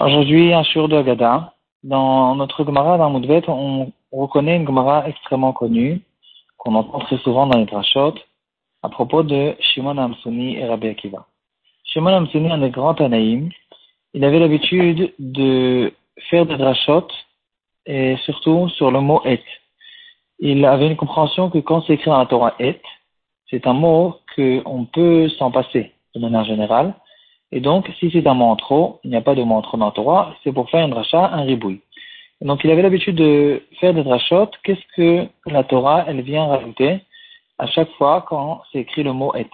Aujourd'hui, un jour de Agada. Dans notre Gemara dans Moudvet, on reconnaît une Gemara extrêmement connue, qu'on entend très souvent dans les drashot, à propos de Shimon Amsuni et Rabbi Akiva. Shimon Amsuni, un des grands Tanaïm, il avait l'habitude de faire des drashot, et surtout sur le mot et. Il avait une compréhension que quand c'est écrit dans la Torah et, c'est un mot qu'on peut s'en passer de manière générale. Et donc, si c'est un trop, il n'y a pas de trop dans la Torah, c'est pour faire un drachat, un ribouille. donc, il avait l'habitude de faire des drachot. Qu'est-ce que la Torah, elle vient rajouter à chaque fois quand c'est écrit le mot et?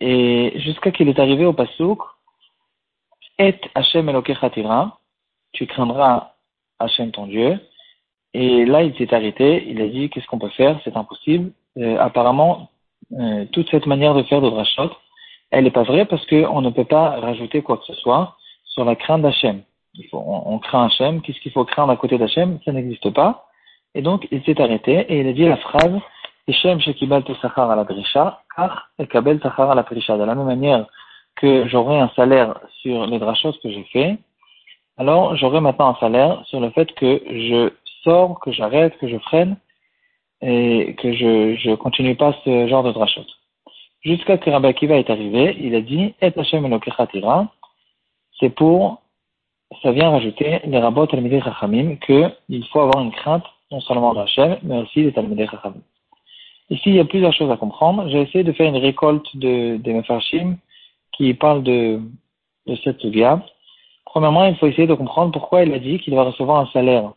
Et jusqu'à qu'il est arrivé au pasouk, et Hashem Elokechatira, tu craindras Hashem ton Dieu. Et là, il s'est arrêté, il a dit, qu'est-ce qu'on peut faire? C'est impossible. Euh, apparemment, euh, toute cette manière de faire de drachot, elle n'est pas vraie parce qu'on ne peut pas rajouter quoi que ce soit sur la crainte d'Hachem. On, on, craint Hachem, qu'est-ce qu'il faut craindre à côté d'Hachem? Ça n'existe pas. Et donc, il s'est arrêté et il a dit la phrase Hachem shekibal sachar à la drisha, car ekabel sachar à la prisha. De la même manière que j'aurai un salaire sur les drachot que j'ai fait, alors j'aurai maintenant un salaire sur le fait que je sors, que j'arrête, que je freine et que je ne continue pas ce genre de drachot. Jusqu'à que Rabbi Akiva est arrivé, il a dit Et Hashem c'est pour, ça vient rajouter les rabbot Talmidei Chachamim qu'il faut avoir une crainte non seulement d'Hachem, mais aussi des Talmidei Chachamim. Ici, il y a plusieurs choses à comprendre. J'ai essayé de faire une récolte de, des Mefarshim qui parlent de, cette sugia. Premièrement, il faut essayer de comprendre pourquoi il a dit qu'il va recevoir un salaire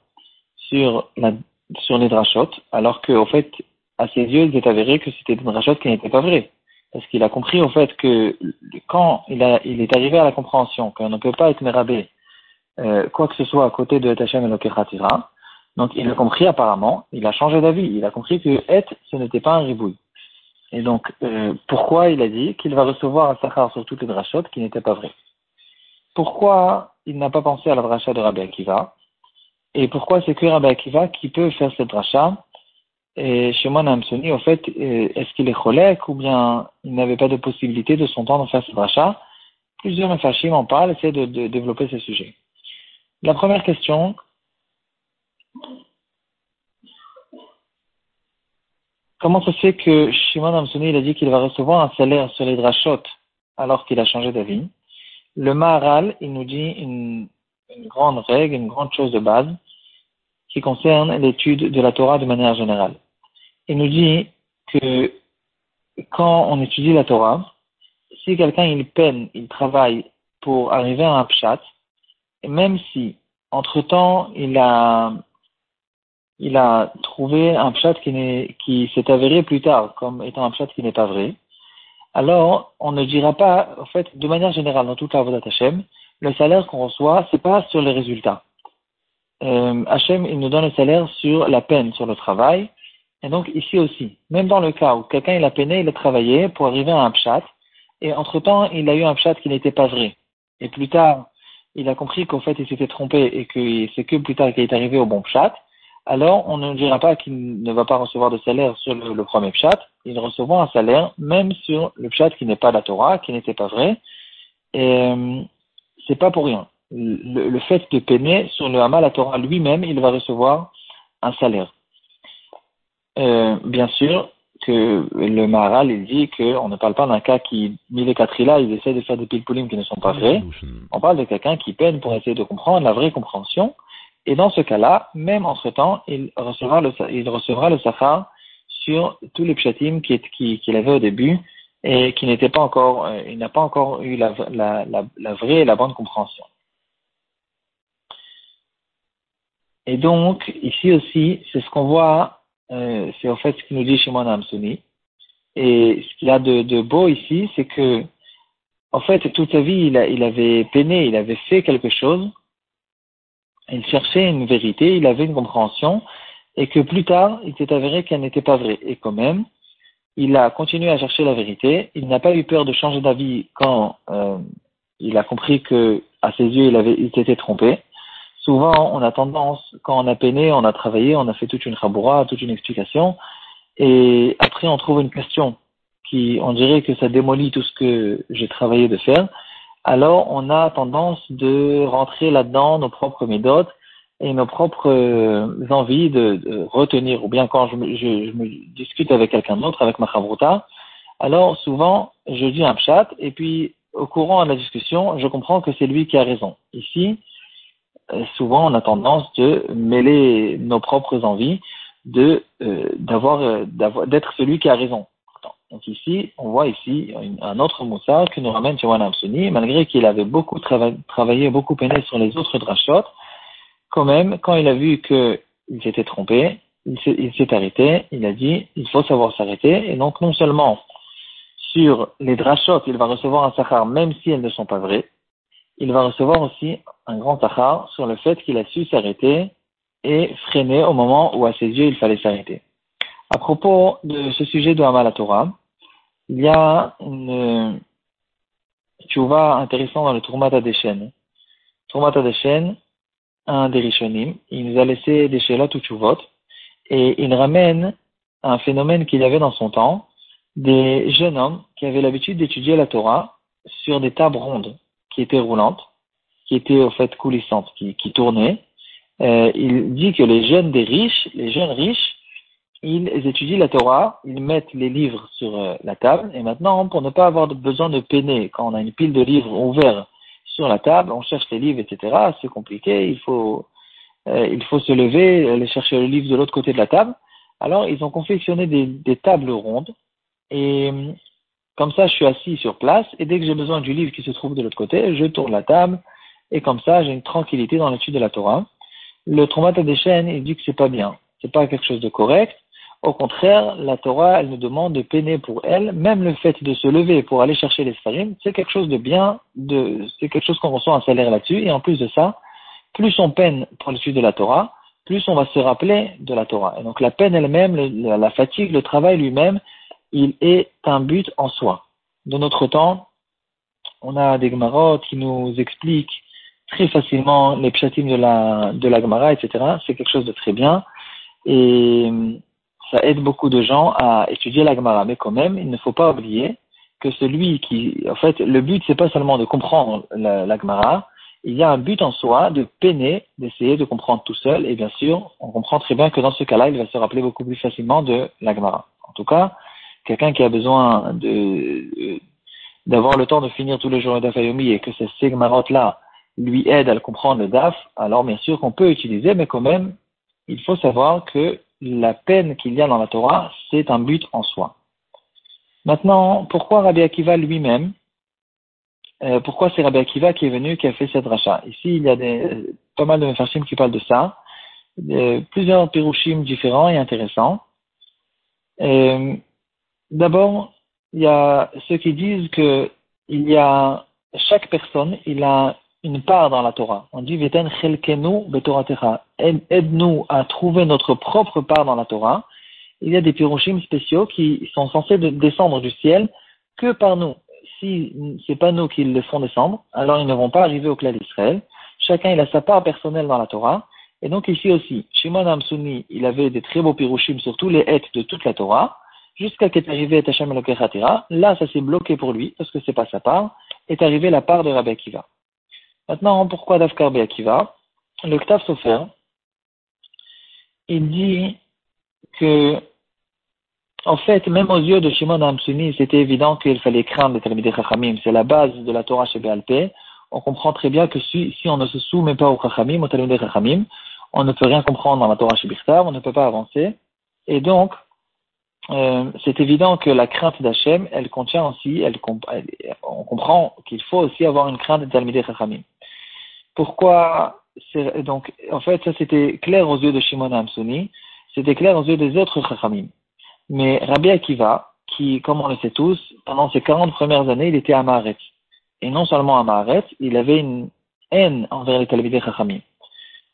sur la sur les drachot, alors qu'au fait, à ses yeux, il est avéré que c'était une drachot qui n'était pas vraie. Parce qu'il a compris au fait que quand il, a, il est arrivé à la compréhension qu'on ne peut pas être mérabé euh, quoi que ce soit à côté de Etachem et Lokechatira, donc il a compris apparemment, il a changé d'avis, il a compris que Et, ce n'était pas un ribouille. Et donc, euh, pourquoi il a dit qu'il va recevoir un sachar sur toutes les drachot qui n'était pas vrai Pourquoi il n'a pas pensé à la dracha de Rabbi Akiva? Et pourquoi c'est que Rabbi Akiva qui peut faire cette rachat Et chez moi, Namsoni, au fait, euh, est-ce qu'il est cholèque ou bien il n'avait pas de possibilité de son temps de faire cette rachat Plusieurs mafashim en parlent, essaient de, développer ce sujet. La première question, comment se fait que Shimon Amsoni il a dit qu'il va recevoir un salaire sur les drachot alors qu'il a changé d'avis? Le Maharal, il nous dit une grande règle, une grande chose de base qui concerne l'étude de la Torah de manière générale. Il nous dit que quand on étudie la Torah, si quelqu'un il peine, il travaille pour arriver à un pshat, même si entre-temps il a il a trouvé un pshat qui, qui s'est avéré plus tard comme étant un pshat qui n'est pas vrai, alors on ne dira pas, en fait, de manière générale, dans toute la Vodat Hashem, le salaire qu'on reçoit, c'est pas sur les résultats. Euh, Hachem, il nous donne le salaire sur la peine, sur le travail. Et donc ici aussi, même dans le cas où quelqu'un il a peiné, il a travaillé pour arriver à un pshat, et entre-temps il a eu un pshat qui n'était pas vrai. Et plus tard, il a compris qu'au fait il s'était trompé et que c'est que plus tard qu'il est arrivé au bon pshat, alors on ne dira pas qu'il ne va pas recevoir de salaire sur le, premier pshat, il recevra un salaire même sur le pshat qui n'est pas la Torah, qui n'était pas vrai. Et euh, c'est pas pour rien. Le, fait de peiner sur le Hamal à Torah lui-même, il va recevoir un salaire. Euh, bien sûr que le Maharal, il dit qu'on ne parle pas d'un cas qui, mis les quatre là, ils essaient de faire des pilpoulim qui ne sont pas vrais. On parle de quelqu'un qui peine pour essayer de comprendre la vraie compréhension. Et dans ce cas-là, même entre-temps, il recevra le, il recevra le sur tous les pshatim qu'il avait au début et qui n'était pas encore, euh, il n'a pas encore eu la, la, la, vraie et la bonne compréhension. Et donc, ici aussi, c'est ce qu'on voit, euh, c'est en fait ce qu'il nous dit chez moi Amsoni. Et ce qu'il a de, de, beau ici, c'est que, en fait, toute sa vie, il, a, il avait peiné, il avait fait quelque chose, il cherchait une vérité, il avait une compréhension, et que plus tard, il s'est avéré qu'elle n'était pas vraie. Et quand même, il a continué à chercher la vérité. Il n'a pas eu peur de changer d'avis quand euh, il a compris que, à ses yeux, il avait, il s'était trompé. Souvent, on a tendance, quand on a peiné, on a travaillé, on a fait toute une chaboura, toute une explication, et après, on trouve une question qui, on dirait que ça démolit tout ce que j'ai travaillé de faire, alors on a tendance de rentrer là-dedans nos propres méthodes et nos propres euh, envies de, retenir, ou bien quand je me, je, me discute avec quelqu'un d'autre, avec ma chavruta, alors souvent je dis un pchat, et puis au courant de la discussion, je comprends que c'est lui qui a raison. Ici, souvent on a tendance de mêler nos propres envies, de euh, d'avoir d'être celui qui a raison. Donc ici, on voit ici un autre moussard que nous ramène Shawan Amsuni, malgré qu'il avait beaucoup travaillé, beaucoup peiné sur les autres drachot, quand même, quand il a vu qu'il s'était trompé, il s'est arrêté, il a dit, il faut savoir s'arrêter, et donc non seulement sur les drachot, il va recevoir un sachar même si elles ne sont pas vraies, il va recevoir aussi un grand sachar sur le fait qu'il a su s'arrêter et freiner au moment où à ses yeux il fallait s'arrêter. À propos de ce sujet de Hamal Torah, il y a une vois intéressant dans le Tourmat Adeshen. Tourmat Adeshen, un des Rishonim, il nous a laissé des Shelot ou Tchouvot, et il ramène un phénomène qu'il y avait dans son temps, des jeunes hommes qui avaient l'habitude d'étudier la Torah sur des tables rondes qui étaient roulantes, qui étaient au fait coulissantes, qui, tournaient. Euh, il dit que les jeunes des riches, les jeunes riches, ils étudient la Torah, ils mettent les livres sur euh, la table, et maintenant, pour ne pas avoir besoin de peiner, quand on a une pile de livres ouverts sur la table, on cherche les livres, etc., c'est compliqué, il faut, euh, il faut se lever, aller chercher le livre de l'autre côté de la table. Alors, ils ont confectionné des, des tables rondes, et comme ça, je suis assis sur place, et dès que j'ai besoin du livre qui se trouve de l'autre côté, je tourne la table, et comme ça, j'ai une tranquillité dans l'étude de la Torah. Le traumat des chaînes, il dit que c'est pas bien, c'est pas quelque chose de correct, au contraire, la Torah, elle nous demande de peiner pour elle. Même le fait de se lever pour aller chercher les sfarim, c'est quelque chose de bien, de, c'est quelque chose qu'on reçoit un salaire là-dessus. Et en plus de ça, plus on peine pour l'étude de la Torah, plus on va se rappeler de la Torah. Et donc la peine elle-même, la fatigue, le travail lui-même, il est un but en soi. De notre temps, on a des Gemarot qui nous expliquent très facilement les pshatim de la, de la Gemara, etc. C'est quelque chose de très bien. Et ça aide beaucoup de gens à étudier la Gemara, mais quand même, il ne faut pas oublier que celui qui, en fait, le but c'est pas seulement de comprendre la, la Gemara, il y a un but en soi de peiner, d'essayer de comprendre tout seul, et bien sûr, on comprend très bien que dans ce cas-là, il va se rappeler beaucoup plus facilement de la Gemara. En tout cas, quelqu'un qui a besoin de, d'avoir le temps de finir tous les jours Dafayomi et que ces Gemarotes-là lui aident à le comprendre le Daf, alors bien sûr qu'on peut utiliser, mais quand même, il faut savoir que la peine qu'il y a dans la Torah, c'est un but en soi. Maintenant, pourquoi Rabbi Akiva lui-même euh, Pourquoi c'est Rabbi Akiva qui est venu, qui a fait cette rachat Ici, il y a des, pas mal de mefarshim qui parlent de ça. plusieurs pirushim différents et intéressants. Euh, d'abord, il y a ceux qui disent que il y a chaque personne, il a une part dans la Torah. On dit Veten chelkenu betoratecha. Aide-nous à trouver notre propre part dans la Torah. Il y a des piroshim spéciaux qui sont censés descendre du ciel que par nous. Si c'est pas nous qui les font descendre, alors ils ne vont pas arriver au clan d'Israël. Chacun il a sa part personnelle dans la Torah. Et donc ici aussi, Shimon Amsuni, il avait des très beaux piroshim sur tous les hêtes de toute la Torah, jusqu'à qu'est arrivé Hashem Là, ça s'est bloqué pour lui, parce que c'est pas sa part, est arrivé la part de Rabbi Akiva. Maintenant, pourquoi Dafkar Akiva Le Ktav Sofer, il dit que, en fait, même aux yeux de Shimon Amsuni, c'était évident qu'il fallait craindre les Talmidei Chachamim. C'est la base de la Torah chez Béalpé. On comprend très bien que si, on ne se soumet pas aux Chachamim, aux Talmidei Chachamim, on ne peut rien comprendre dans la Torah chez on ne peut pas avancer. Et donc, euh, c'est évident que la crainte d'Hachem, elle contient aussi, elle, on comprend qu'il faut aussi avoir une crainte de Talmidei Chachamim. Pourquoi donc en fait ça c'était clair aux yeux de Shimon Amsoni, c'était clair aux yeux des autres Chachamim. Mais Rabbi Akiva, qui comme on le sait tous, pendant ses 40 premières années, il était à Maharet. Et non seulement à Maharet, il avait une haine envers les Talmidei Chachamim.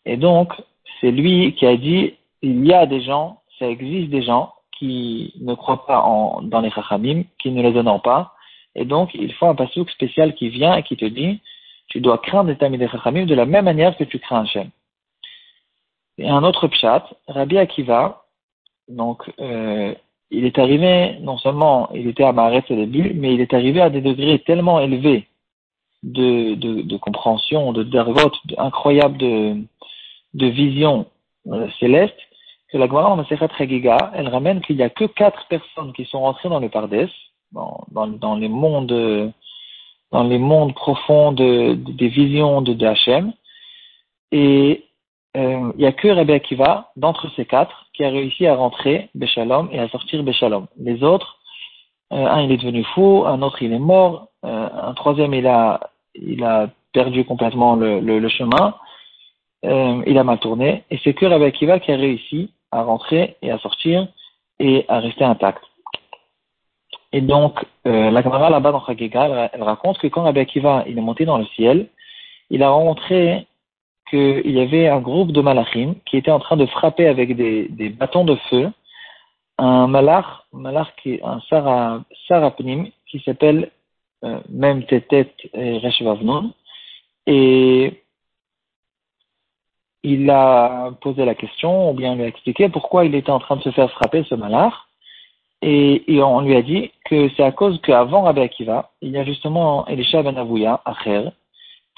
Et donc, c'est lui qui a dit, il y a des gens, ça existe des gens qui ne croient pas en, dans les Chachamim, qui ne les honorent pas. Et donc, il faut un pasouk spécial qui vient et qui te dit, tu dois craindre les Talmidei Chachamim de la même manière que tu crains Hachem. Et un autre pshat, Rabbi Akiva, donc, euh, il est arrivé, non seulement il était à Maharet au début, mais il est arrivé à des degrés tellement élevés de, de, de compréhension, de dergot, incroyable de, de vision euh, céleste, que la Gemara en Masechet Chagiga, elle ramène qu'il n'y a que quatre personnes qui sont rentrées dans le Pardes, dans, dans, dans les mondes, dans les mondes profonds de, des visions de, de Hachem, et euh, il n'y a que Rabbi Akiva, d'entre ces quatre, qui a réussi à rentrer Béchalom et à sortir Béchalom. Les autres, euh, un il est devenu fou, un autre il est mort, euh, un troisième il a, il a perdu complètement le, le, le chemin, il a mal tourné, et c'est que Rabbi Akiva qui a réussi à rentrer et à sortir et à rester intact. Et donc, la caméra là-bas dans Chagiga, elle, raconte que quand Rabbi Akiva il est monté dans le ciel, il a rencontré qu'il y avait un groupe de malachim qui était en train de frapper avec des, des bâtons de feu un malach, malach qui un sarapnim qui s'appelle euh, même Tetet Reshvavnon et il a posé la question ou bien lui a expliqué pourquoi il était en train de se faire frapper ce malach et, on lui a dit que c'est à cause qu'avant Rabbi Akiva, il y a justement Elisha ben Avouya, Acher,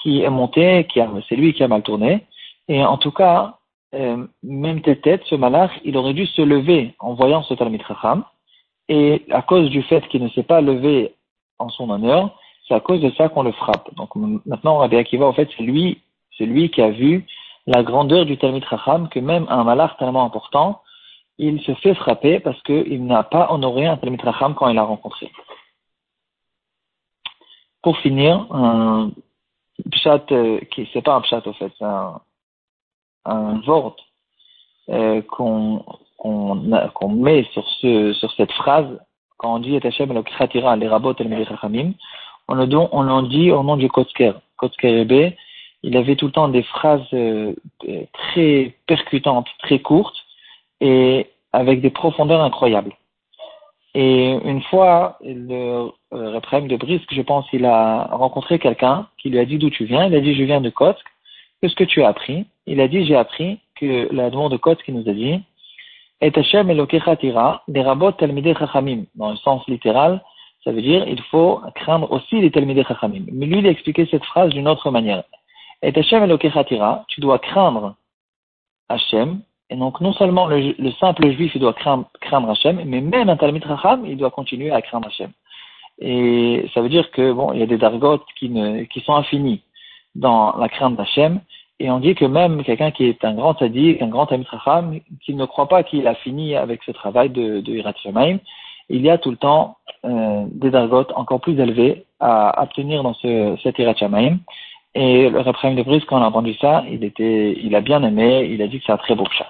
qui est monté, qui a, c'est lui qui a mal tourné. Et en tout cas, euh, même tête, ce malach, il aurait dû se lever en voyant ce Talmid Chacham. Et à cause du fait qu'il ne s'est pas levé en son honneur, c'est à cause de ça qu'on le frappe. Donc maintenant, Rabbi Akiva, en fait, c'est lui, c'est lui qui a vu la grandeur du Talmid Chacham, que même un malach tellement important, il se fait frapper parce qu'il n'a pas honoré un Talmid Chacham quand il l'a rencontré. Pour finir, un pshat, euh, qui c'est pas un pshat au fait, c'est un, un vort euh, qu'on met sur ce sur cette phrase quand on dit et Hashem les rabot el chachamim, on le don, on l'en dit au nom du Kotzker. Kotzker Ebe, il avait tout le temps des phrases euh, très percutantes, très courtes et avec des profondeurs incroyables. Et une fois, le euh, de Brisk, je pense, il a rencontré quelqu'un qui lui a dit d'où tu viens. Il a dit, je viens de Kotsk. Qu'est-ce que tu as appris? Il a dit, j'ai appris que la demande de Kotsk qui nous a dit, et Hashem Elokechatira, des rabot talmidei chachamim. Dans le sens littéral, ça veut dire, il faut craindre aussi les talmidei chachamim. Mais lui, il a expliqué cette phrase d'une autre manière. Et Hashem Elokechatira, tu dois craindre Hashem, et donc, non seulement le, simple juif, il doit craindre, craindre Hachem, mais même un Talmud Racham, il doit continuer à craindre Hachem. Et ça veut dire que, bon, il y a des dargotes qui, ne, qui sont infinis dans la crainte d'Hachem, et on dit que même quelqu'un qui est un grand sadique, un grand Talmud Racham, qui ne croit pas qu'il a fini avec ce travail de, de Hirat il y a tout le temps euh, des dargotes encore plus élevés à obtenir dans ce, cet Hirat Et le Raphaël de Brice, quand on a entendu ça, il était, il a bien aimé, il a dit que c'est un très beau chat.